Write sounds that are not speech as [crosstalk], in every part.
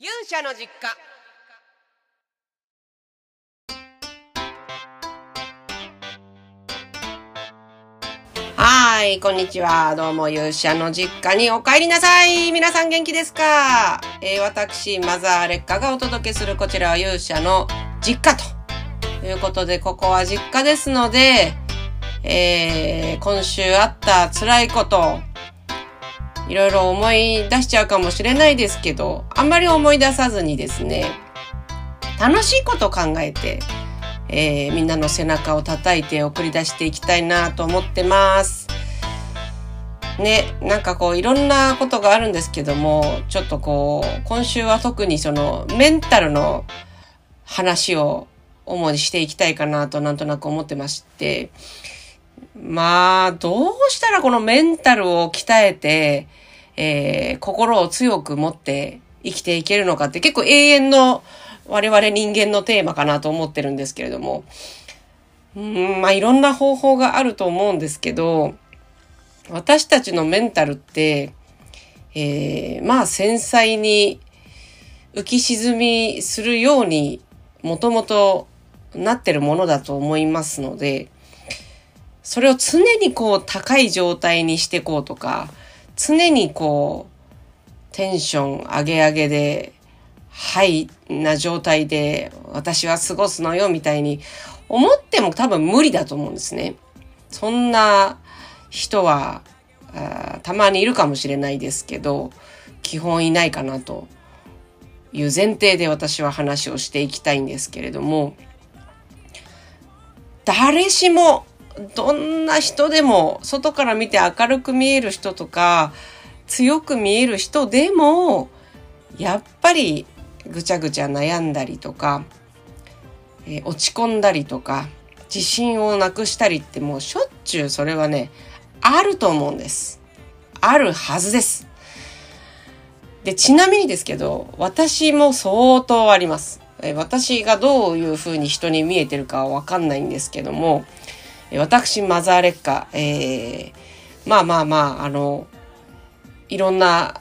勇者の実家はい、こんにちは。どうも、勇者の実家にお帰りなさい。皆さん元気ですか？えー、私、マザー劣化がお届けするこちらは勇者の実家ということで、ここは実家ですので、えー、今週あった辛いこと、いろいろ思い出しちゃうかもしれないですけど、あんまり思い出さずにですね、楽しいこと考えて、えー、みんなの背中を叩いて送り出していきたいなと思ってます。ね、なんかこういろんなことがあるんですけども、ちょっとこう、今週は特にそのメンタルの話を主にしていきたいかなとなんとなく思ってまして、まあ、どうしたらこのメンタルを鍛えて、えー、心を強く持って生きていけるのかって結構永遠の我々人間のテーマかなと思ってるんですけれども、うん、まあいろんな方法があると思うんですけど、私たちのメンタルって、えー、まあ繊細に浮き沈みするようにもともとなってるものだと思いますので、それを常にこう高い状態にしてこうとか、常にこうテンション上げ上げではい、な状態で私は過ごすのよみたいに思っても多分無理だと思うんですね。そんな人はたまにいるかもしれないですけど、基本いないかなという前提で私は話をしていきたいんですけれども、誰しも、どんな人でも、外から見て明るく見える人とか、強く見える人でも、やっぱりぐちゃぐちゃ悩んだりとか、えー、落ち込んだりとか、自信をなくしたりってもうしょっちゅうそれはね、あると思うんです。あるはずです。で、ちなみにですけど、私も相当あります。私がどういうふうに人に見えてるかはわかんないんですけども、私、マザー劣化、えー、まあまあまあ、あの、いろんな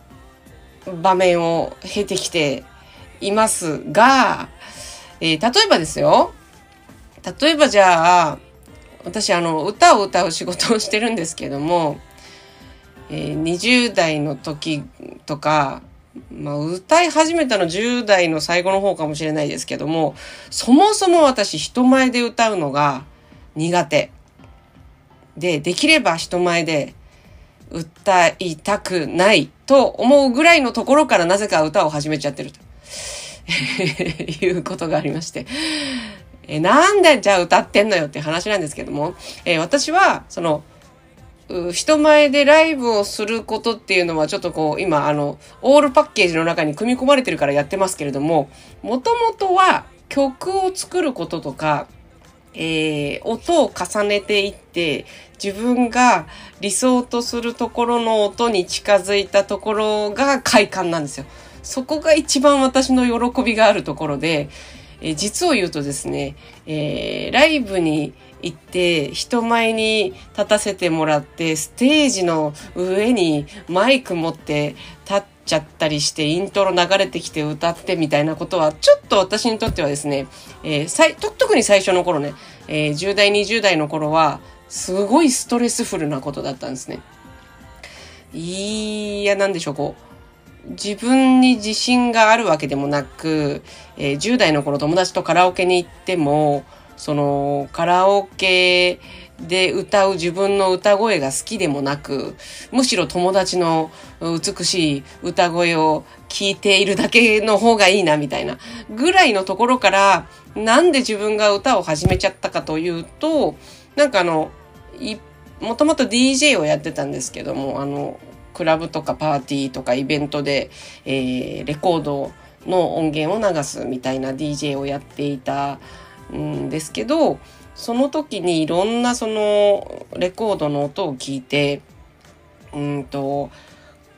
場面を経てきて、いますが、えー、例えばですよ。例えばじゃあ、私あの、歌を歌う仕事をしてるんですけども、えー、20代の時とか、まあ、歌い始めたの10代の最後の方かもしれないですけども、そもそも私人前で歌うのが苦手。で、できれば人前で歌いたくないと思うぐらいのところからなぜか歌を始めちゃってると。[laughs] いうことがありまして。え、なんでじゃあ歌ってんのよって話なんですけども、えー、私は、その、人前でライブをすることっていうのはちょっとこう、今、あの、オールパッケージの中に組み込まれてるからやってますけれども、もともとは曲を作ることとか、えー、音を重ねていって、自分が理想とするところの音に近づいたところが快感なんですよ。そこが一番私の喜びがあるところで、えー、実を言うとですね、えー、ライブに行って人前に立たせてもらってステージの上にマイク持って立ってちゃったりしてイントロ流れてきて歌ってみたいなことはちょっと私にとってはですね、えー、特に最初の頃ね、えー、10代20代の頃はすごいストレスフルなことだったんですね。いや、なんでしょう、こう。自分に自信があるわけでもなく、えー、10代の頃友達とカラオケに行っても、そのカラオケで歌う自分の歌声が好きでもなく、むしろ友達の美しい歌声を聞いているだけの方がいいなみたいなぐらいのところから、なんで自分が歌を始めちゃったかというと、なんかあの、もともと DJ をやってたんですけども、あの、クラブとかパーティーとかイベントで、えー、レコードの音源を流すみたいな DJ をやっていたんですけど、その時にいろんなそのレコードの音を聞いて、うんと、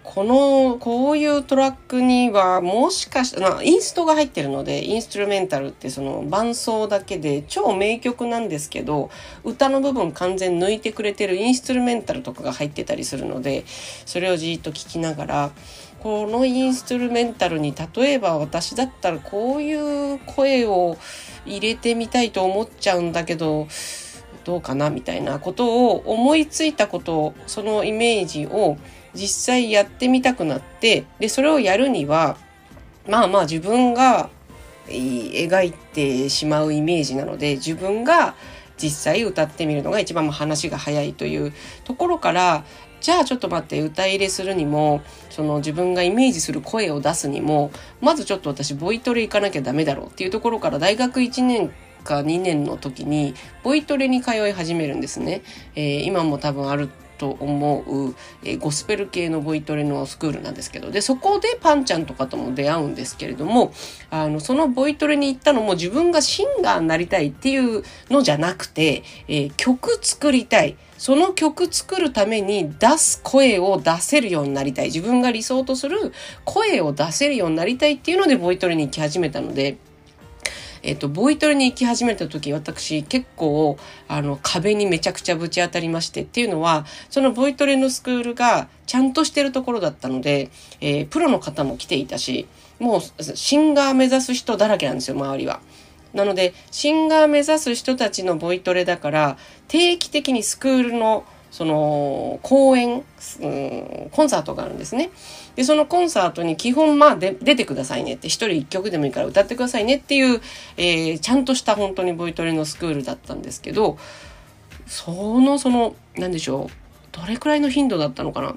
この、こういうトラックにはもしかしたら、インストが入ってるので、インストゥルメンタルってその伴奏だけで超名曲なんですけど、歌の部分完全抜いてくれてるインストゥルメンタルとかが入ってたりするので、それをじーっと聞きながら、このインストゥルメンタルに例えば私だったらこういう声を入れてみたいと思っちゃうんだけど、どうかなみたいなことを思いついたことを、そのイメージを実際やってみたくなってでそれをやるにはまあまあ自分が描いてしまうイメージなので自分が実際歌ってみるのが一番話が早いというところからじゃあちょっと待って歌入れするにもその自分がイメージする声を出すにもまずちょっと私ボイトレ行かなきゃダメだろうっていうところから大学1年か2年の時にボイトレに通い始めるんですね。えー、今も多分あると思う、えー、ゴスペル系のボイトレのスクールなんですけど、で、そこでパンちゃんとかとも出会うんですけれども、あの、そのボイトレに行ったのも自分がシンガーになりたいっていうのじゃなくて、えー、曲作りたい。その曲作るために出す声を出せるようになりたい。自分が理想とする声を出せるようになりたいっていうのでボイトレに行き始めたので、えっと、ボイトレに行き始めた時、私結構、あの、壁にめちゃくちゃぶち当たりましてっていうのは、そのボイトレのスクールがちゃんとしてるところだったので、えー、プロの方も来ていたし、もうシンガー目指す人だらけなんですよ、周りは。なので、シンガー目指す人たちのボイトレだから、定期的にスクールのその公演、うん、コンサートがあるんですね。で、そのコンサートに基本まあで出てくださいねって、一人一曲でもいいから歌ってくださいねっていう、えー、ちゃんとした本当にボイトレのスクールだったんですけど、その、その、なんでしょう、どれくらいの頻度だったのかな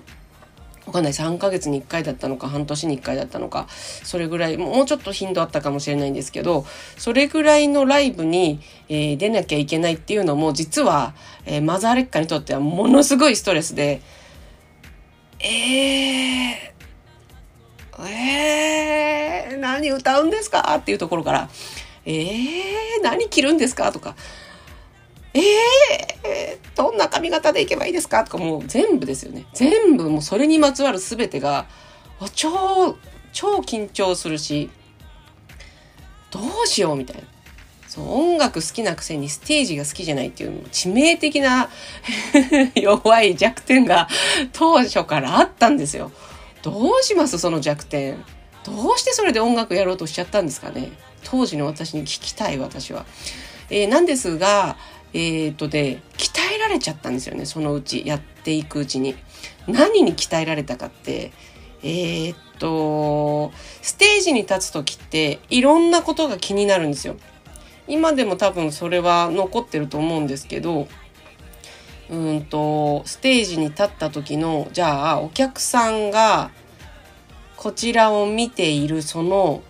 わかんない。3ヶ月に1回だったのか、半年に1回だったのか、それぐらい、もうちょっと頻度あったかもしれないんですけど、それぐらいのライブに、えー、出なきゃいけないっていうのも、実は、えー、マザーレッカにとってはものすごいストレスで、えー、えー、何歌うんですか？っていうところから、えー、何着るんですか？とか、えー、どんな髪型でいけばいいですか？とかもう全部ですよね。全部もうそれにまつわる全てが、超、超緊張するし、どうしようみたいな。そう、音楽好きなくせにステージが好きじゃないっていう致命的な [laughs] 弱い弱点が当初からあったんですよ。どうします？その弱点。どうしてそれで音楽やろうとしちゃったんですかね？当時の私に聞きたい私は。えー、なんですが、えっ、とで、鍛えられちゃったんですよね、そのうち、やっていくうちに。何に鍛えられたかって、えっ、と、ステージに立つ時っていろんなことが気になるんですよ。今でも多分それは残ってると思うんですけど、うんと、ステージに立った時の、じゃあ、お客さんがこちらを見ているその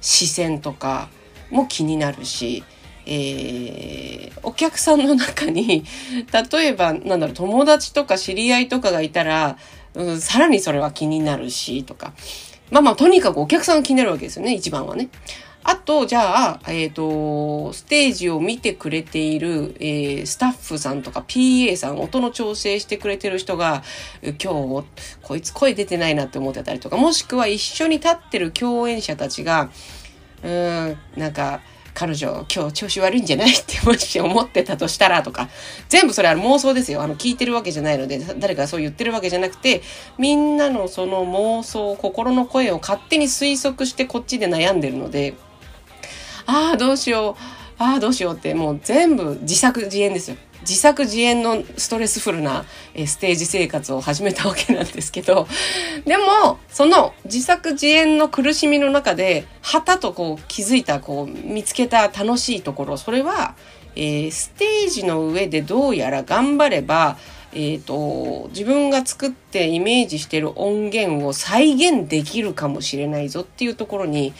視線とかも気になるし、えー、お客さんの中に、例えば、なんだろう、友達とか知り合いとかがいたら、うん、さらにそれは気になるし、とか。まあまあ、とにかくお客さんが気になるわけですよね、一番はね。あと、じゃあ、えっ、ー、と、ステージを見てくれている、えー、スタッフさんとか PA さん、音の調整してくれてる人が、今日、こいつ声出てないなって思ってたりとか、もしくは一緒に立ってる共演者たちが、うん、なんか、彼女今日調子悪いんじゃないってもし思ってたとしたらとか、全部それは妄想ですよ。あの、聞いてるわけじゃないので、誰かそう言ってるわけじゃなくて、みんなのその妄想、心の声を勝手に推測してこっちで悩んでるので、ああ、どうしよう。ああ、どうしようって、もう全部自作自演ですよ。自作自演のストレスフルなステージ生活を始めたわけなんですけど、でも、その自作自演の苦しみの中で、はたとこう気づいた、こう見つけた楽しいところ、それは、えー、ステージの上でどうやら頑張れば、えっ、ー、と、自分が作ってイメージしてる音源を再現できるかもしれないぞっていうところに、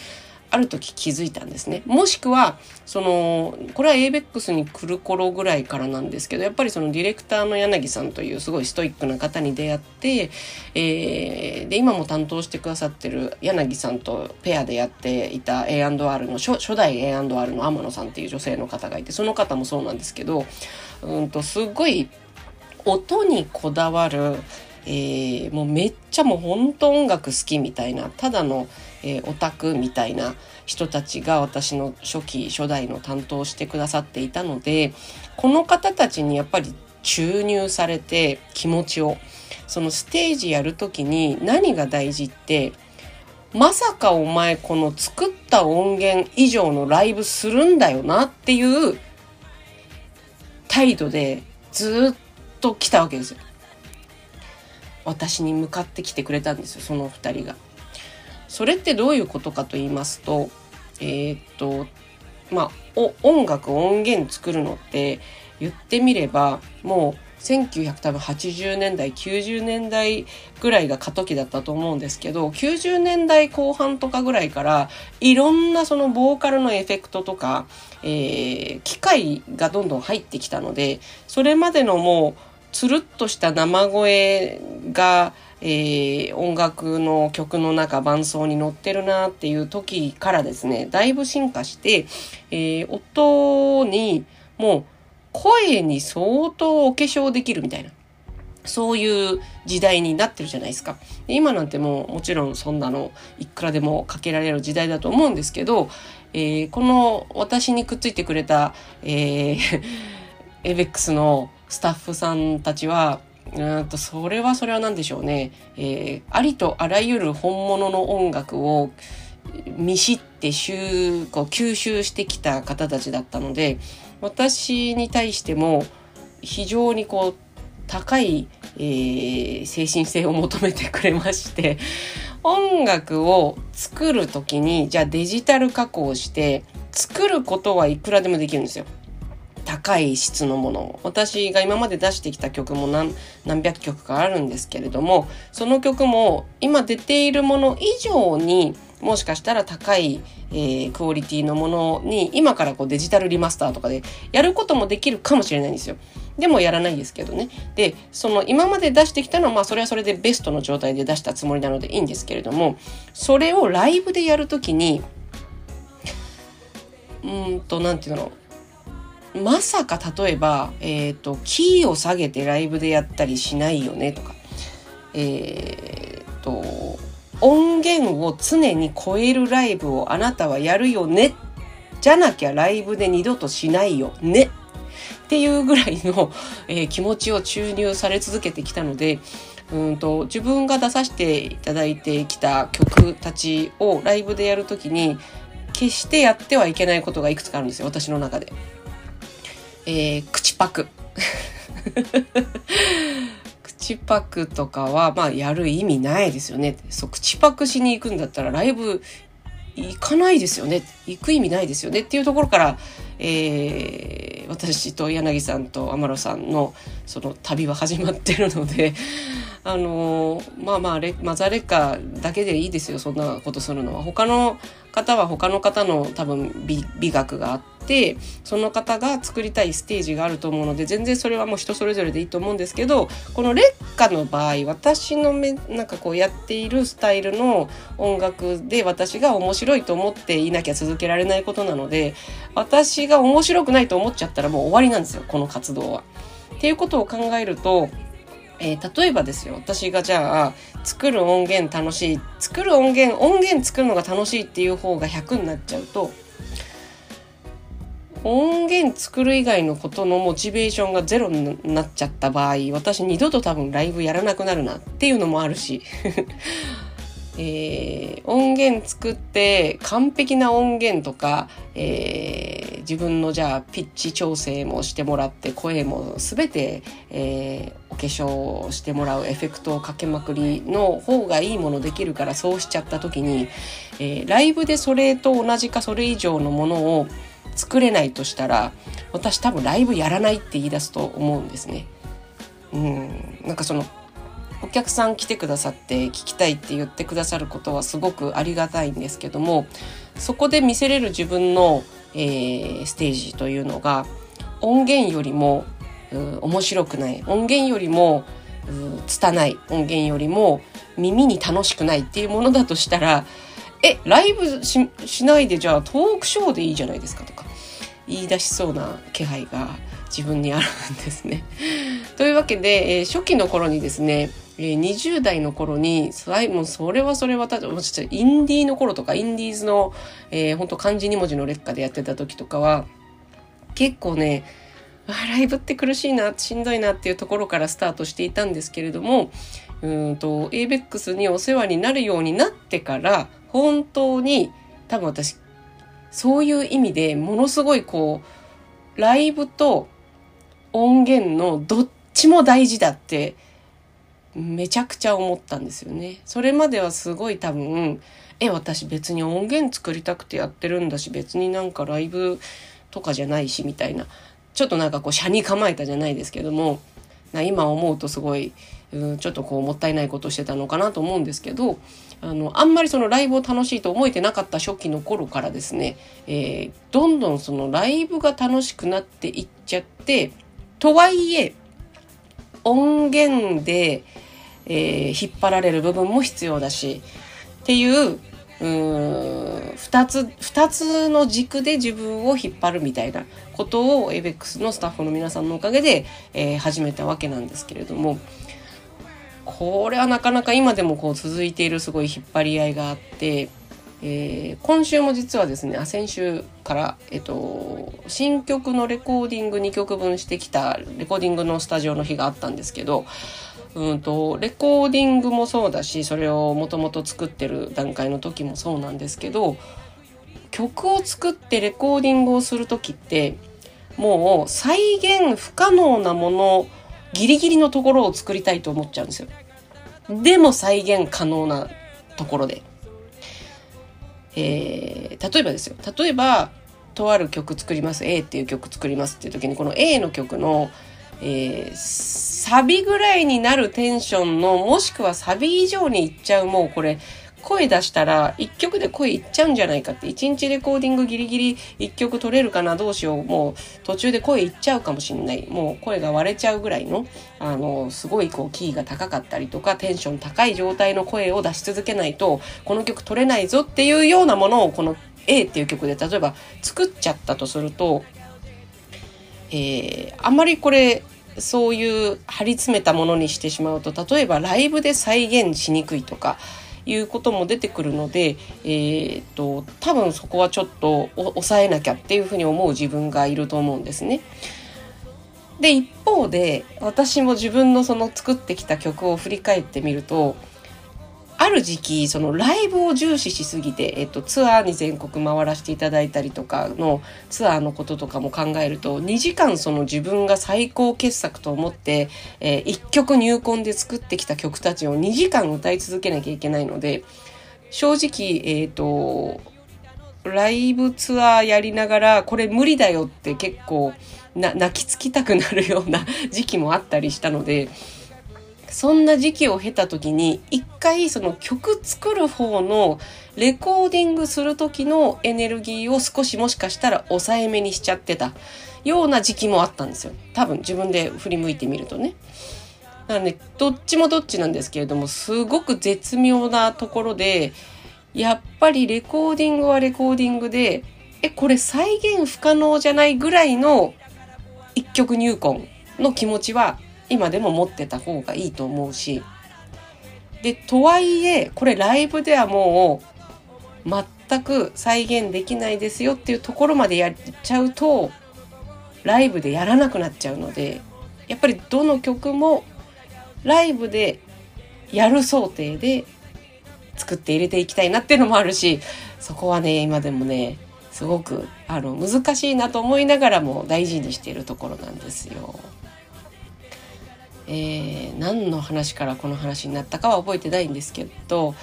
ある時気づいたんですね。もしくは、その、これは ABEX に来る頃ぐらいからなんですけど、やっぱりそのディレクターの柳さんというすごいストイックな方に出会って、えー、で、今も担当してくださってる柳さんとペアでやっていた A&R の初、初代 A&R の天野さんっていう女性の方がいて、その方もそうなんですけど、うんと、すごい音にこだわる、えー、もうめっちゃもう本当音楽好きみたいなただの、えー、オタクみたいな人たちが私の初期初代の担当してくださっていたのでこの方たちにやっぱり注入されて気持ちをそのステージやる時に何が大事ってまさかお前この作った音源以上のライブするんだよなっていう態度でずっと来たわけですよ。私に向かってきてくれたんですよ、その二人が。それってどういうことかと言いますと、えー、っと、まあ、音楽、音源作るのって言ってみれば、もう1980年代、90年代ぐらいが過渡期だったと思うんですけど、90年代後半とかぐらいから、いろんなそのボーカルのエフェクトとか、えー、機械がどんどん入ってきたので、それまでのもう、つるっとした生声が、えー、音楽の曲の中伴奏に乗ってるなっていう時からですね、だいぶ進化して、えー、音にもう声に相当お化粧できるみたいな。そういう時代になってるじゃないですか。今なんてもうもちろんそんなのいくらでもかけられる時代だと思うんですけど、えー、この私にくっついてくれた、えー、エベックスのスタッフさんたちは、うんとそれはそれは何でしょうね、えー、ありとあらゆる本物の音楽を見知ってこう吸収してきた方たちだったので私に対しても非常にこう高い、えー、精神性を求めてくれまして音楽を作る時にじゃあデジタル加工して作ることはいくらでもできるんですよ。高い質のもの私が今まで出してきた曲も何何百曲かあるんですけれどもその曲も今出ているもの以上にもしかしたら高い、えー、クオリティのものに今からこうデジタルリマスターとかでやることもできるかもしれないんですよ。でもやらないですけどね。で、その今まで出してきたのはまあそれはそれでベストの状態で出したつもりなのでいいんですけれども、それをライブでやるときに、うんと、なんていうの、まさか例えば、えっ、ー、と、キーを下げてライブでやったりしないよねとか、えっ、ー、と、音源を常に超えるライブをあなたはやるよね。じゃなきゃライブで二度としないよね。っていうぐらいの、えー、気持ちを注入され続けてきたので、うんと自分が出させていただいてきた曲たちをライブでやるときに決してやってはいけないことがいくつかあるんですよ私の中で。えー、口パク。[laughs] 口パクとかは、まあ、やる意味ないですよね。そう、口パクしに行くんだったら、ライブ行かないですよね。行く意味ないですよね。っていうところから、えー、私と柳さんと天野さんのその旅は始まってるので、[laughs] あのー、まあまあレ、マザレッカだけでいいですよ。そんなことするのは。他の方は他の方の多分美美学があって、その方が作りたいステージがあると思うので、全然それはもう人それぞれでいいと思うんですけど、この劣化の場合、私のめ、なんかこうやっているスタイルの音楽で私が面白いと思っていなきゃ続けられないことなので、私が面白くないと思っちゃったらもう終わりなんですよ、この活動は。っていうことを考えると、えー、例えばですよ、私がじゃあ、作る音源楽しい、作る音源、音源作るのが楽しいっていう方が100になっちゃうと、音源作る以外のことのモチベーションがゼロになっちゃった場合、私二度と多分ライブやらなくなるなっていうのもあるし、[laughs] えー、音源作って完璧な音源とか、えー、自分のじゃあピッチ調整もしてもらって声も全て、えー、お化粧してもらうエフェクトをかけまくりの方がいいものできるからそうしちゃった時に、えー、ライブでそれと同じかそれ以上のものを作れないとしたら私多分ライブやらないって言い出すと思うんですね。うん。なんかそのお客さん来てくださって聞きたいって言ってくださることはすごくありがたいんですけどもそこで見せれる自分の、えー、ステージというのが音源よりも面白くない。音源よりも拙い。音源よりも耳に楽しくないっていうものだとしたらえライブしないでじゃあトークショーでいいじゃないですかと。か言い出しそうな気配が自分にあるんですね。[laughs] というわけで、えー、初期の頃にですね、えー、20代の頃に、もうそれはそれはた、ちょっと、インディーの頃とか、インディーズの、えー、本当漢字2文字の劣化でやってた時とかは、結構ね、ライブって苦しいな、しんどいなっていうところからスタートしていたんですけれども、うんと、ABEX にお世話になるようになってから、本当に、多分私、そういう意味でものすごいこう、ライブと音源のどっちも大事だってめちゃくちゃ思ったんですよね。それまではすごい多分、え、私別に音源作りたくてやってるんだし、別になんかライブとかじゃないし、みたいな。ちょっとなんかこう、車に構えたじゃないですけども、今思うとすごい、ちょっとこう、もったいないことしてたのかなと思うんですけど、あの、あんまりそのライブを楽しいと思えてなかった初期の頃からですね、えー、どんどんそのライブが楽しくなっていっちゃって、とはいえ、音源で、えー、引っ張られる部分も必要だしっていううん二つ二つの軸で自分を引っ張るみたいなことを ABEX のスタッフの皆さんのおかげで、えー、始めたわけなんですけれどもこれはなかなか今でもこう続いているすごい引っ張り合いがあって、えー、今週も実はですねあ先週から、えっと、新曲のレコーディング2曲分してきたレコーディングのスタジオの日があったんですけどうんと、レコーディングもそうだし、それをもともと作ってる段階の時もそうなんですけど、曲を作ってレコーディングをする時って、もう再現不可能なもの、ギリギリのところを作りたいと思っちゃうんですよ。でも再現可能なところで。えー、例えばですよ。例えば、とある曲作ります。A っていう曲作りますっていう時に、この A の曲のえー、サビぐらいになるテンションの、もしくはサビ以上にいっちゃう、もうこれ、声出したら一曲で声いっちゃうんじゃないかって一日レコーディングギリギリ一曲取れるかなどうしよう。もう途中で声いっちゃうかもしんない。もう声が割れちゃうぐらいのあのすごいこうキーが高かったりとかテンション高い状態の声を出し続けないとこの曲取れないぞっていうようなものをこの A っていう曲で例えば作っちゃったとするとえー、あんまりこれそういう張り詰めたものにしてしまうと例えばライブで再現しにくいとかいうことも出てくるので、えー、っと多分そこはちょっと抑えなきゃっていうふうに思う自分がいると思うんですね。で一方で私も自分のその作ってきた曲を振り返ってみるとある時期、そのライブを重視しすぎて、えっと、ツアーに全国回らせていただいたりとかのツアーのこととかも考えると、2時間その自分が最高傑作と思って、えー、1曲入魂で作ってきた曲たちを2時間歌い続けなきゃいけないので、正直、えっ、ー、と、ライブツアーやりながら、これ無理だよって結構な泣きつきたくなるような時期もあったりしたので、そんな時期を経た時に一回その曲作る方のレコーディングする時のエネルギーを少しもしかしたら抑えめにしちゃってたような時期もあったんですよ。多分自分で振り向いてみるとね。だからね、どっちもどっちなんですけれども、すごく絶妙なところで、やっぱりレコーディングはレコーディングで、え、これ再現不可能じゃないぐらいの一曲入魂の気持ちは今でも持ってた方がいいと思うしでとはいえこれライブではもう全く再現できないですよっていうところまでやっちゃうとライブでやらなくなっちゃうのでやっぱりどの曲もライブでやる想定で作って入れていきたいなっていうのもあるしそこはね今でもねすごくあの難しいなと思いながらも大事にしているところなんですよ。えー、何の話からこの話になったかは覚えてないんですけど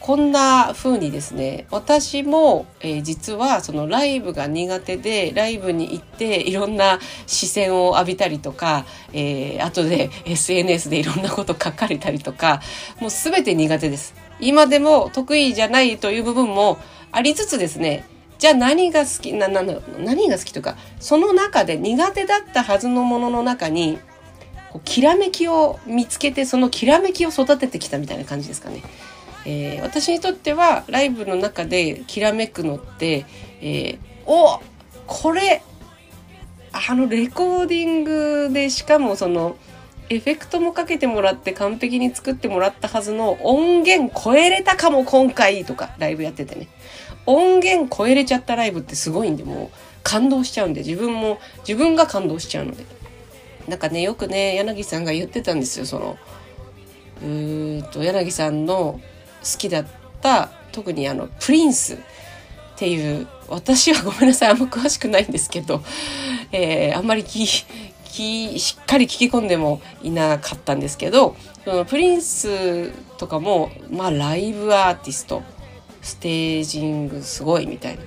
こんな風にですね私も、えー、実はそのライブが苦手でライブに行っていろんな視線を浴びたりとか、えー、後で SNS でいろんなこと書かれたりとかもう全て苦手です。今でも得意じゃないという部分もありつつですねじゃあ何が好きなな何が好きとかその中で苦手だったはずのものの中にきらめきを見つけてそのきらめきを育ててきたみたいな感じですかね。えー、私にとってはライブの中できらめくのって、えー、おこれあのレコーディングでしかもそのエフェクトもかけてもらって完璧に作ってもらったはずの音源超えれたかも今回とかライブやっててね。音源超えれちゃったライブってすごいんで、もう感動しちゃうんで、自分も、自分が感動しちゃうので。なんかね、よくね、柳さんが言ってたんですよ、その、うーんと、柳さんの好きだった特にあのプリンスっていう私はごめんなさいあんま詳しくないんですけど、えー、あんまりききしっかり聞き込んでもいなかったんですけどそのプリンスとかもまあライブアーティストステージングすごいみたいな。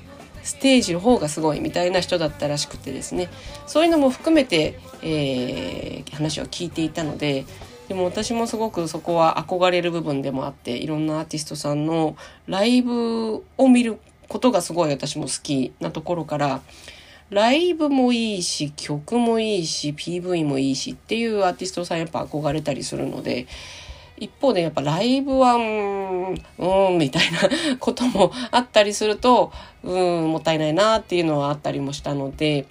ステージの方がすごいみたいな人だったらしくてですね。そういうのも含めて、えー、話を聞いていたのででも私もすごくそこは憧れる部分でもあっていろんなアーティストさんのライブを見ることがすごい私も好きなところからライブもいいし曲もいいし PV もいいしっていうアーティストさんやっぱ憧れたりするので一方でやっぱライブはうーんみたいな [laughs] こともあったりするとうんもったいないなっていうのはあったりもしたので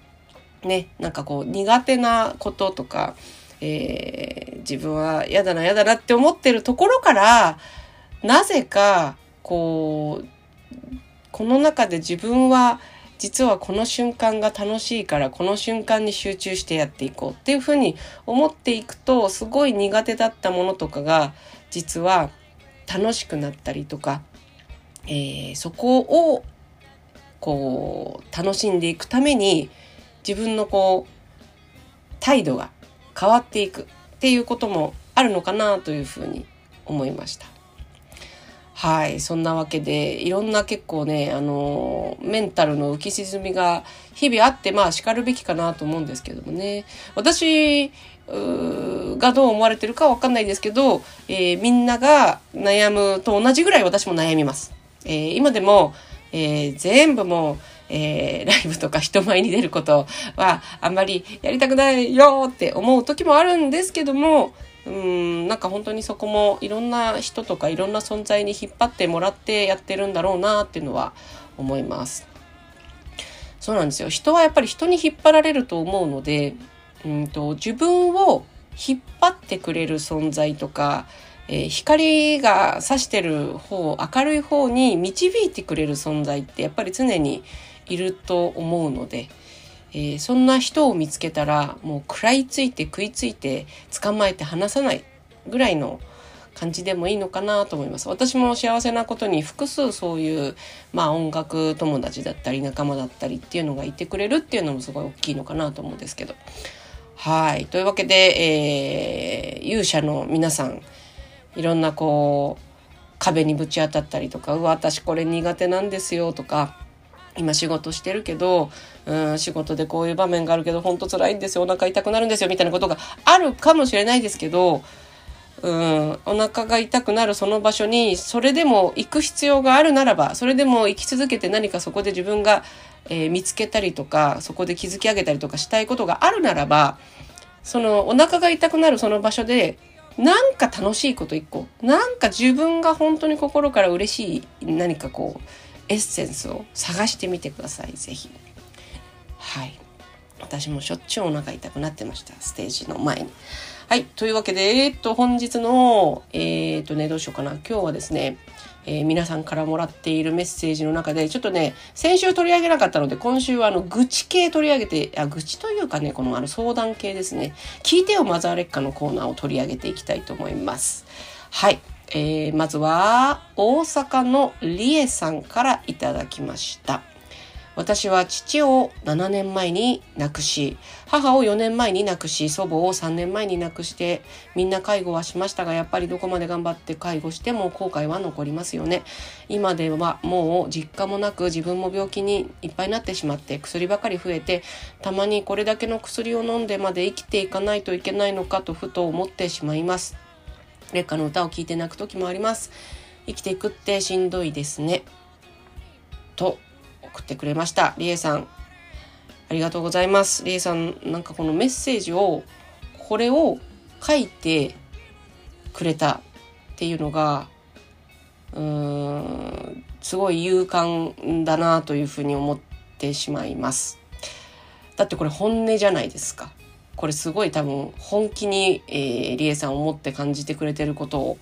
ねなんかこう苦手なこととかえー、自分は嫌だな嫌だなって思ってるところからなぜかこうこの中で自分は実はこの瞬間が楽しいからこの瞬間に集中してやっていこうっていうふうに思っていくとすごい苦手だったものとかが実は楽しくなったりとか、えー、そこをこう楽しんでいくために自分のこう態度が変わっていくっていうこともあるのかなというふうに思いました。はい。そんなわけで、いろんな結構ね、あの、メンタルの浮き沈みが日々あって、まあ、叱るべきかなと思うんですけどもね。私、がどう思われてるかわかんないですけど、えー、みんなが悩むと同じぐらい私も悩みます。えー、今でも、えー、全部もう、えー、ライブとか人前に出ることはあんまりやりたくないよって思う時もあるんですけども、うん、なんか本当にそこもいろんな人とかいろんな存在に引っ張ってもらってやってるんだろうなっていうのは思います。そうなんですよ。人はやっぱり人に引っ張られると思うので、うんと自分を引っ張ってくれる存在とか、えー、光が差してる方、明るい方に導いてくれる存在ってやっぱり常にいると思うので、えー、そんな人を見つけたらもう食らいついて食いついて捕まえて離さないぐらいの感じでもいいのかなと思います。私も幸せなことに複数そういう、まあ音楽友達だったり仲間だったりっていうのがいてくれるっていうのもすごい大きいのかなと思うんですけど。はい。というわけで、えー、勇者の皆さん、いろんなこう、壁にぶち当たったりとか、うわ、私これ苦手なんですよとか、今仕事してるけど、うん、仕事でこういう場面があるけど、ほんと辛いんですよ、お腹痛くなるんですよ、みたいなことがあるかもしれないですけど、うん、お腹が痛くなるその場所に、それでも行く必要があるならば、それでも生き続けて何かそこで自分が、えー、見つけたりとか、そこで築き上げたりとかしたいことがあるならば、そのお腹が痛くなるその場所で、なんか楽しいこと一個、なんか自分が本当に心から嬉しい何かこう、エッセンスを探してみてください。是非はい。私もしょっちゅうお腹痛くなってました。ステージの前に。はい。というわけでえー、っと本日のえー、っとねどうしようかな。今日はですねえー、皆さんからもらっているメッセージの中で、ちょっとね、先週取り上げなかったので、今週はあの、愚痴系取り上げて、あ、愚痴というかね、このあの相談系ですね。聞いてよマザー劣化のコーナーを取り上げていきたいと思います。はい。えー、まずは大阪のりえさんからいただきました。私は父を7年前に亡くし、母を4年前に亡くし、祖母を3年前に亡くして、みんな介護はしましたが、やっぱりどこまで頑張って介護しても後悔は残りますよね。今ではもう実家もなく自分も病気にいっぱいになってしまって薬ばかり増えて、たまにこれだけの薬を飲んでまで生きていかないといけないのかとふと思ってしまいます。劣化の歌を聴いて泣く時もあります。生きていくってしんどいですね。と送ってくれました。りえさん、ありがとうございます。りえさん、なんかこのメッセージを、これを書いてくれたっていうのが、うーん、すごい勇敢だなというふうに思ってしまいます。だってこれ本音じゃないですか。これすごい多分本気に、えー、リエさん思って感じてくれてることを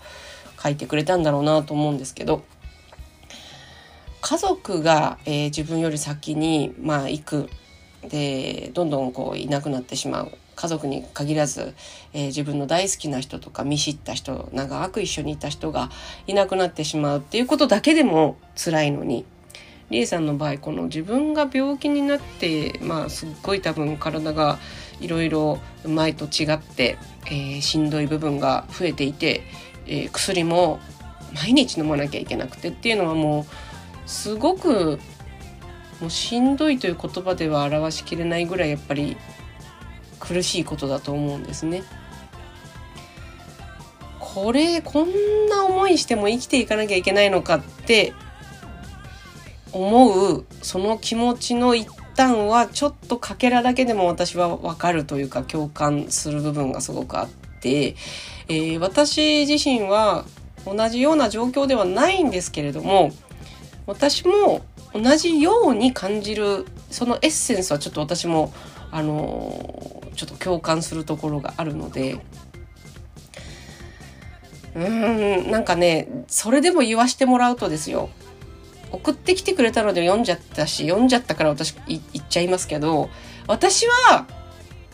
書いてくれたんだろうなと思うんですけど、家族が、えー、自分より先に、まあ、行く。で、どんどんこういなくなってしまう。家族に限らず、えー、自分の大好きな人とか見知った人長く一緒にいた人がいなくなってしまうっていうことだけでも辛いのにりえさんの場合この自分が病気になってまあすっごい多分体がいろいろ前と違って、えー、しんどい部分が増えていて、えー、薬も毎日飲まなきゃいけなくてっていうのはもうすごくもうしんどいという言葉では表しきれないぐらいやっぱり苦しいことだと思うんですね。これこんな思いしても生きていかなきゃいけないのかって思うその気持ちの一端はちょっとかけらだけでも私はわかるというか共感する部分がすごくあって、えー、私自身は同じような状況ではないんですけれども私も同じように感じるそのエッセンスはちょっと私もあのー、ちょっと共感するところがあるのでうーんなんかねそれでも言わしてもらうとですよ。送ってきてくれたので読んじゃったし、読んじゃったから私言っちゃいますけど、私は、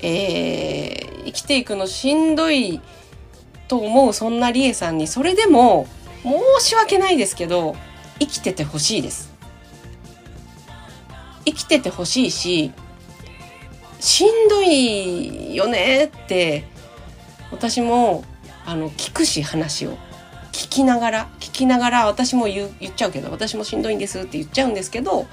えー、生きていくのしんどいと思うそんなりえさんに、それでも申し訳ないですけど、生きててほしいです。生きててほしいし、しんどいよねって、私も、あの、聞くし話を。聞きながら聞きながら私も言っちゃうけど私もしんどいんですって言っちゃうんですけど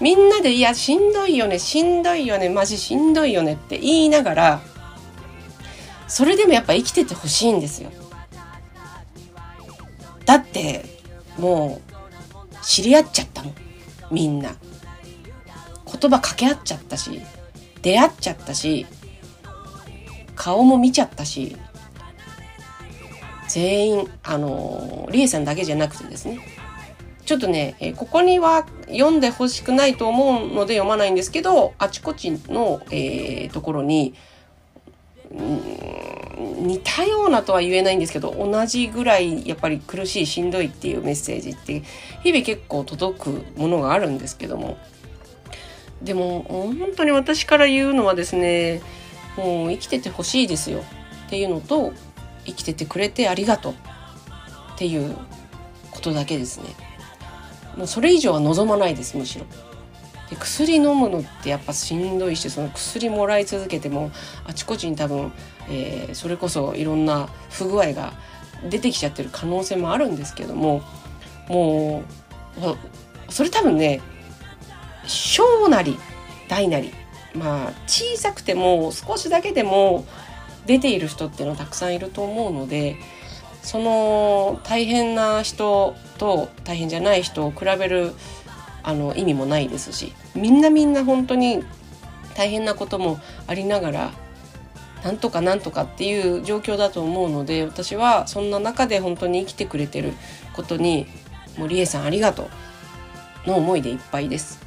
みんなでいやしんどいよねしんどいよねマジしんどいよねって言いながらそれでもやっぱ生きててほしいんですよ。だってもう知り合っちゃったもんみんな。言葉掛け合っちゃったし出会っちゃったし顔も見ちゃったし全員、あの、リエさんだけじゃなくてですね、ちょっとね、えここには読んでほしくないと思うので読まないんですけど、あちこちの、えー、ところに、似たようなとは言えないんですけど同じぐらいやっぱり苦しいしんどいっていうメッセージって日々結構届くものがあるんですけども。でも本当に私から言うのはですねもう生きててほしいですよ。っていうのと生きててくれてありがとうっていうことだけですね。もうそれ以上は望まないですむしろ。で薬飲むのってやっぱしんどいしその薬もらい続けてもあちこちに多分、えー、それこそいろんな不具合が出てきちゃってる可能性もあるんですけどももうそれ多分ね小なり大なりまあ小さくても少しだけでも出ている人っていうのはたくさんいると思うのでその大変な人と大変じゃない人を比べるあの意味もないですしみんなみんな本当に大変なこともありながらなんとかなんとかっていう状況だと思うので私はそんな中で本当に生きてくれてることに森江さんありがとうの思いでいっぱいです。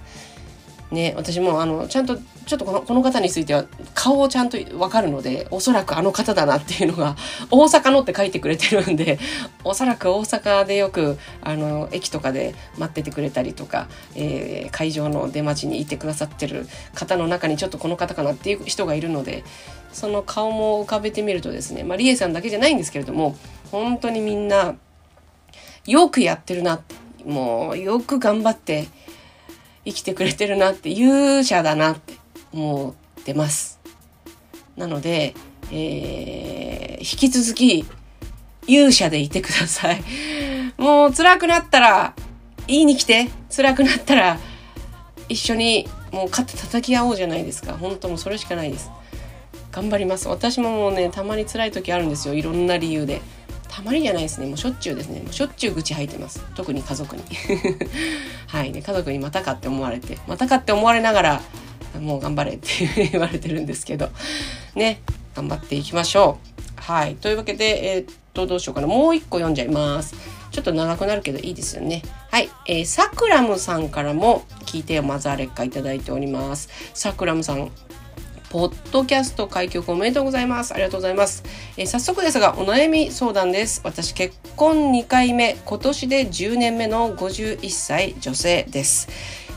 ね、私もあのちゃんとちょっとこのこの方については顔をちゃんとわかるのでおそらくあの方だなっていうのが [laughs] 大阪のって書いてくれてるんで [laughs] おそらく大阪でよくあの駅とかで待っててくれたりとか、えー、会場の出待ちにいてくださってる方の中にちょっとこの方かなっていう人がいるのでその顔も浮かべてみるとですね、まあ、リエさんだけじゃないんですけれども本当にみんなよくやってるなもうよく頑張って生きてくれてるなって勇者だなって思ってます。なので、えー、引き続き勇者でいてください。[laughs] もう辛くなったら言いに来て辛くなったら一緒にもう肩叩き合おうじゃないですか。本当もうそれしかないです。頑張ります。私ももうね、たまに辛い時あるんですよ。いろんな理由で。たまにじゃないですね。もうしょっちゅうですね。もうしょっちゅう愚痴吐いてます。特に家族に。[laughs] はい。で、家族にまたかって思われて、またかって思われながら、もう頑張れって言われてるんですけど、ね、頑張っていきましょう。はい。というわけで、えー、っと、どうしようかな。もう一個読んじゃいます。ちょっと長くなるけどいいですよね。はい。えー、サクラムさんからも聞いてよ、マザーレッカいただいております。サクラムさん、ポッドキャスト開局おめでとうございます。ありがとうございます。えー、早速ですが、お悩み相談です。私、結婚2回目、今年で10年目の51歳女性です。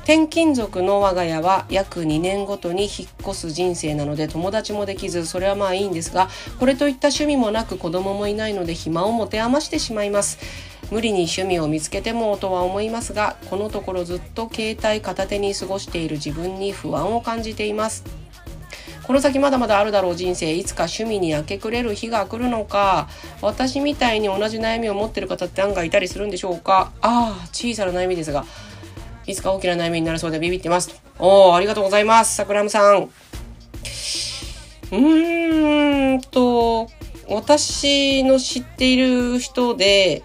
転勤族の我が家は約2年ごとに引っ越す人生なので友達もできずそれはまあいいんですがこれといった趣味もなく子供もいないので暇を持て余してしまいます。無理に趣味を見つけてもとは思いますがこのところずっと携帯片手に過ごしている自分に不安を感じています。この先まだまだあるだろう人生いつか趣味に明け暮れる日が来るのか私みたいに同じ悩みを持ってる方って案外いたりするんでしょうか。ああ小さな悩みですがいつか大きな悩みになるそうでビビってます。おー、ありがとうございます。桜ムさん。うーんと、私の知っている人で、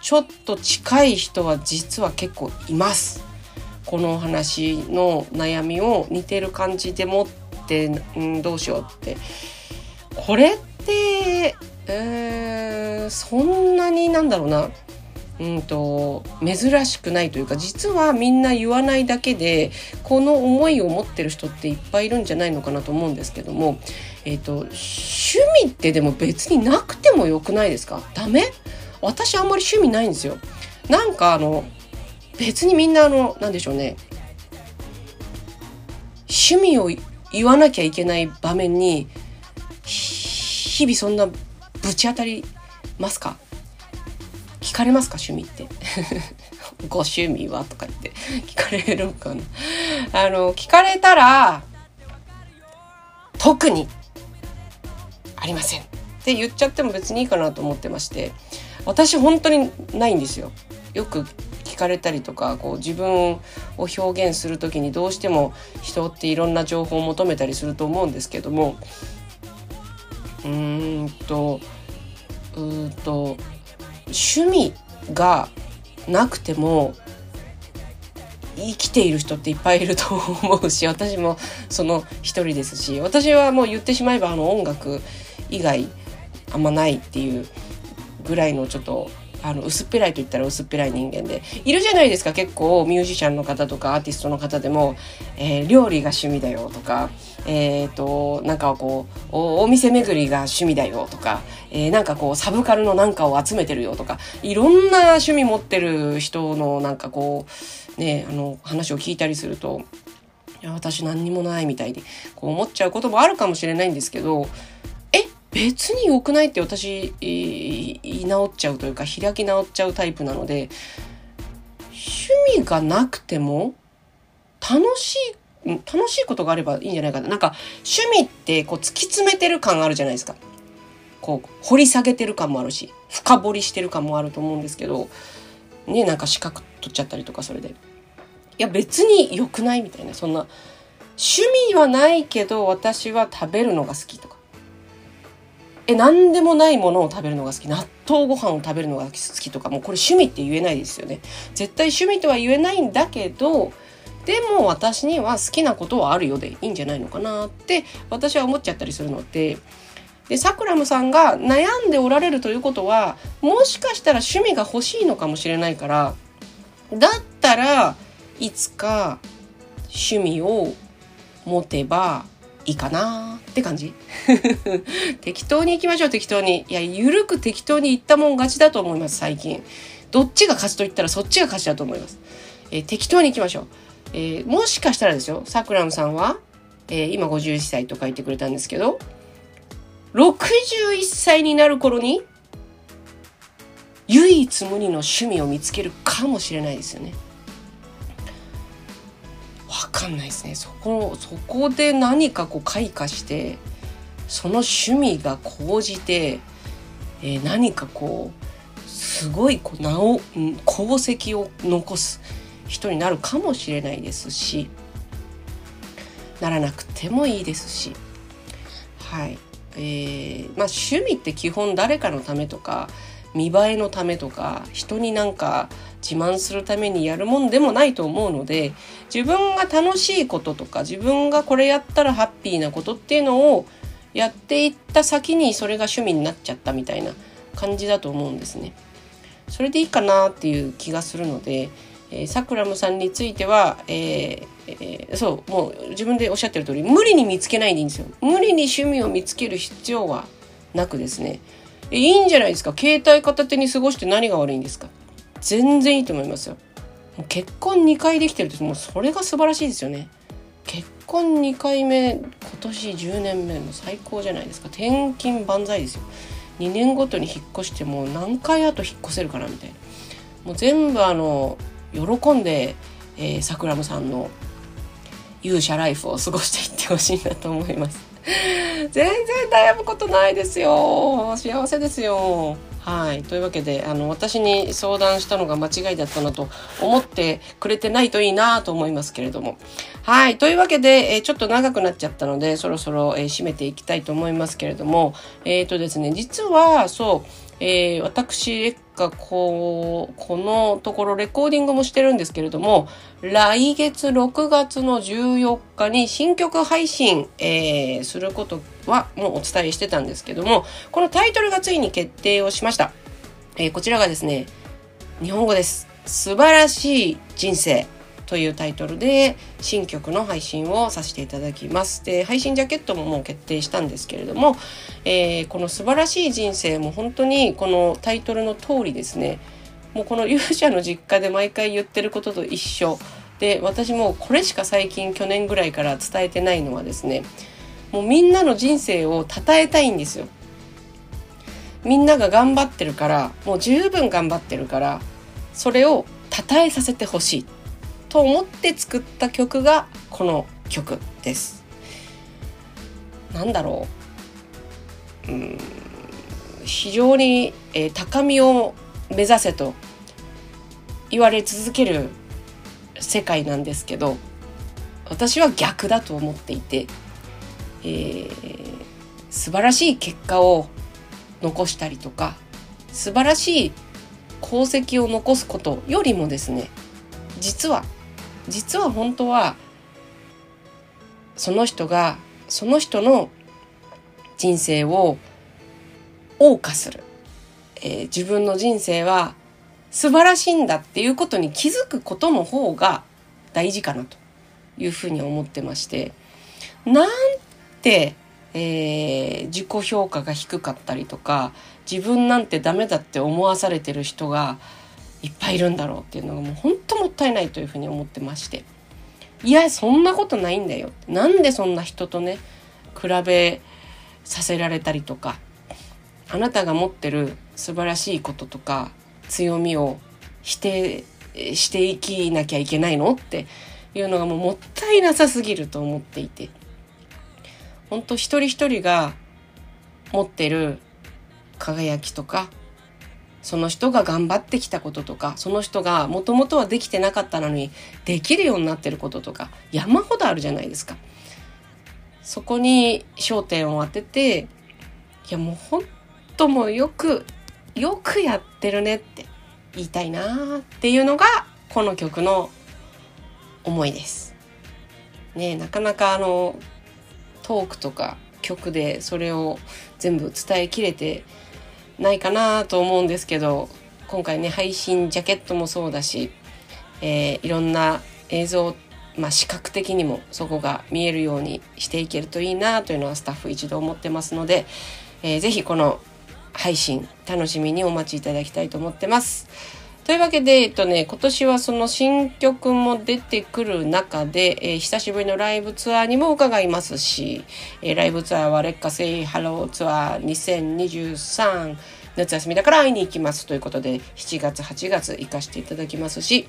ちょっと近い人は実は結構います。この話の悩みを似てる感じでもって、うん、どうしようって。これって、えー、そんなになんだろうな。うんと珍しくないというか実はみんな言わないだけでこの思いを持ってる人っていっぱいいるんじゃないのかなと思うんですけども、えーと、趣味ってでも別になくてもよくないですか？ダメ？私あんまり趣味ないんですよ。なんかあの別にみんなあの何でしょうね。趣味を言わなきゃいけない場面に日々そんなぶち当たりますか？聞かれますか？趣味って。[laughs] ご趣味は？とか言って。聞かれるかな。あの聞かれたら特にありません。って言っちゃっても別にいいかなと思ってまして。私本当にないんですよ。よく聞かれたりとかこう自分を表現する時にどうしても人っていろんな情報を求めたりすると思うんですけども。うーんとうーんと趣味がなくても生きている人っていっぱいいると思うし私もその一人ですし私はもう言ってしまえばあの音楽以外あんまないっていうぐらいのちょっとあの薄っぺらいと言ったら薄っぺらい人間でいるじゃないですか結構ミュージシャンの方とかアーティストの方でも、えー、料理が趣味だよとかえっ、ー、となんかこうお店巡りが趣味だよとか、えー、なんかこうサブカルのなんかを集めてるよとかいろんな趣味持ってる人のなんかこうねあの話を聞いたりするといや私何にもないみたいにこう思っちゃうこともあるかもしれないんですけどえ別に良くないって私言い直っちゃうというか開き直っちゃうタイプなので趣味がなくても楽しい楽しいことがあればいいんじゃないかな。なんか趣味ってこう突き詰めてる感あるじゃないですか。こう掘り下げてる感もあるし深掘りしてる感もあると思うんですけどねなんか資格取っちゃったりとかそれで。いや別に良くないみたいなそんな趣味はないけど私は食べるのが好きとかえ、何でもないものを食べるのが好き。納豆ご飯を食べるのが好きとか、もうこれ趣味って言えないですよね。絶対趣味とは言えないんだけど、でも私には好きなことはあるよでいいんじゃないのかなって私は思っちゃったりするので、で、サクラムさんが悩んでおられるということは、もしかしたら趣味が欲しいのかもしれないから、だったらいつか趣味を持てばいいかなって感じ。[laughs] 適当に行きましょう適当に。いやゆるく適当に行ったもん勝ちだと思います最近。どっちが勝ちと言ったらそっちが勝ちだと思います、えー、適当に行きましょう、えー、もしかしたらですよさくらんさんは、えー、今51歳と書いてくれたんですけど61歳になる頃に唯一無二の趣味を見つけるかもしれないですよね。分かんないですね。そこそこで何かこう開花してその趣味が高じて、えー、何かこうすごいこう名を功績を残す。人になるかもしれないですしならなくてもいいですしはいえー、まあ趣味って基本誰かのためとか見栄えのためとか人になんか自慢するためにやるもんでもないと思うので自分が楽しいこととか自分がこれやったらハッピーなことっていうのをやっていった先にそれが趣味になっちゃったみたいな感じだと思うんですね。それでいいかなっていう気がするのでえー、サクラムさんについては、えー、そう、もう自分でおっしゃってる通り、無理に見つけないでいいんですよ。無理に趣味を見つける必要はなくですね。いいんじゃないですか。携帯片手に過ごして何が悪いんですか。全然いいと思いますよ。もう結婚2回できてるってもうそれが素晴らしいですよね。結婚2回目今年10年目の最高じゃないですか転勤万歳ですよ2年ごとに引っ越してもう何回あと引っ越せるかなみたいなもう全部あの喜んで、えー、サクラムさんの勇者ライフを過ごしていってほしいなと思います [laughs] 全然悩むことないですよ幸せですよはい。というわけで、あの、私に相談したのが間違いだったなと思ってくれてないといいなと思いますけれども。はい。というわけで、えー、ちょっと長くなっちゃったので、そろそろ、えー、締めていきたいと思いますけれども、えっ、ー、とですね、実は、そう、えー、私、がこう、このところレコーディングもしてるんですけれども、来月6月の14日に新曲配信、えー、することはもうお伝えしてたんですけども、このタイトルがついに決定をしました。えー、こちらがですね、日本語です。素晴らしい人生。というタイトルで新曲の配信をさせていただきます。で、配信ジャケットももう決定したんですけれども、えー、この素晴らしい人生も本当にこのタイトルの通りですね、もうこの勇者の実家で毎回言ってることと一緒で、私もこれしか最近去年ぐらいから伝えてないのはですね、もうみんなの人生を称えたいんですよ。みんなが頑張ってるから、もう十分頑張ってるから、それを称えさせてほしい。と思って作った曲がこの曲です。なんだろう。うん、非常に、えー、高みを目指せと言われ続ける世界なんですけど私は逆だと思っていて、えー、素晴らしい結果を残したりとか素晴らしい功績を残すことよりもですね実は実は本当はその人がその人の人生を謳歌する、えー、自分の人生は素晴らしいんだっていうことに気づくことの方が大事かなというふうに思ってまして。なんて、えー、自己評価が低かったりとか自分なんてダメだって思わされてる人がいっぱいいるんだろうっていうのがもう本当もったいないというふうに思ってまして。いやそんなことないんだよ。なんでそんな人とね比べさせられたりとかあなたが持ってる素晴らしいこととか強みを否定していきなきゃいけないのっていうのがもうもったいなさすぎると思っていて。本当一人一人が持ってる輝きとかその人が頑張ってきたこととか、その人がもともとはできてなかったのに、できるようになってることとか、山ほどあるじゃないですか。そこに焦点を当てて、いやもうほんともうよく、よくやってるねって言いたいなっていうのが、この曲の思いです。ねなかなかあの、トークとか曲でそれを全部伝えきれてないかなと思うんですけど今回ね配信ジャケットもそうだし、えー、いろんな映像まあ、視覚的にもそこが見えるようにしていけるといいなというのはスタッフ一度思ってますので、えー、ぜひこの配信楽しみにお待ちいただきたいと思ってます。というわけで、えっとね、今年はその新曲も出てくる中で、えー、久しぶりのライブツアーにも伺いますし、えー、ライブツアーは劣化セイハローツアー2023夏休みだから会いに行きますということで、7月、8月行かせていただきますし、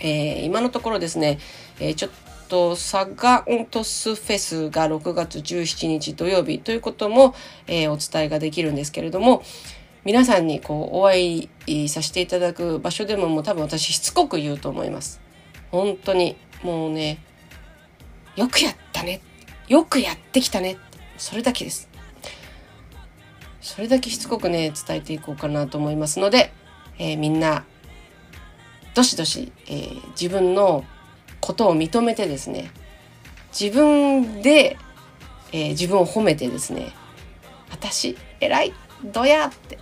えー、今のところですね、えちょっとサガントスフェスが6月17日土曜日ということも、えお伝えができるんですけれども、皆さんにこうお会いさせていただく場所でももう多分私しつこく言うと思います。本当にもうね、よくやったね。よくやってきたね。それだけです。それだけしつこくね、伝えていこうかなと思いますので、えー、みんな、どしどし、えー、自分のことを認めてですね、自分で、えー、自分を褒めてですね、私、偉い、どやって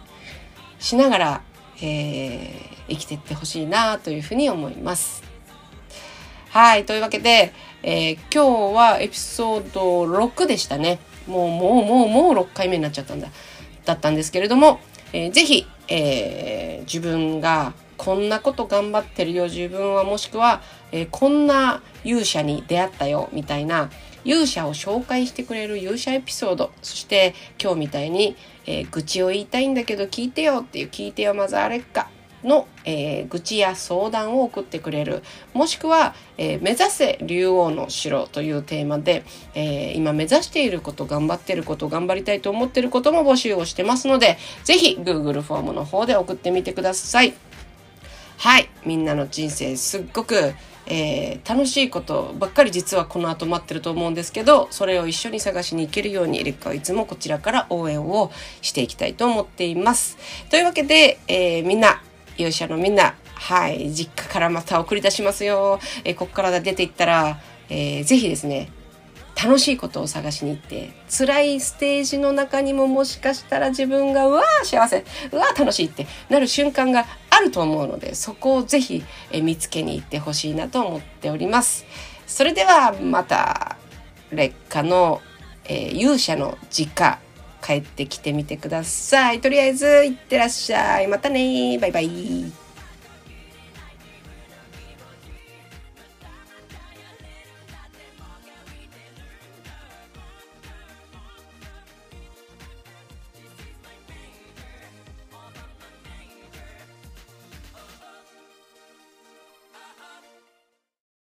しながら、えー、生きてってほしいなというふうに思います。はい。というわけで、えー、今日はエピソード6でしたね。もう、もう、もう、もう6回目になっちゃったんだ。だったんですけれども、えー、ぜひ、えー、自分がこんなこと頑張ってるよ、自分はもしくは、えー、こんな勇者に出会ったよ、みたいな、勇者を紹介してくれる勇者エピソード、そして今日みたいに、えー、愚痴を言いたいんだけど聞いてよっていう聞いてよまずあれかの、えー、愚痴や相談を送ってくれる。もしくは、えー、目指せ竜王の城というテーマで、えー、今目指していること頑張ってること頑張りたいと思ってることも募集をしてますのでぜひ Google フォームの方で送ってみてください。はい。みんなの人生すっごくえー、楽しいことばっかり実はこの後待ってると思うんですけどそれを一緒に探しに行けるように劣化はいつもこちらから応援をしていきたいと思っています。というわけで、えー、みんな勇者のみんなはい、実家からまた送り出しますよ。えー、ここから出ていったら、えー、ぜひですね、楽しいことを探しに行って辛いステージの中にももしかしたら自分がうわー幸せうわー楽しいってなる瞬間があると思うのでそこをぜひ見つけに行ってほしいなと思っております。それではまた劣化の、えー、勇者の実家帰ってきてみてください。とりあえずいってらっしゃい。またねバイバイ。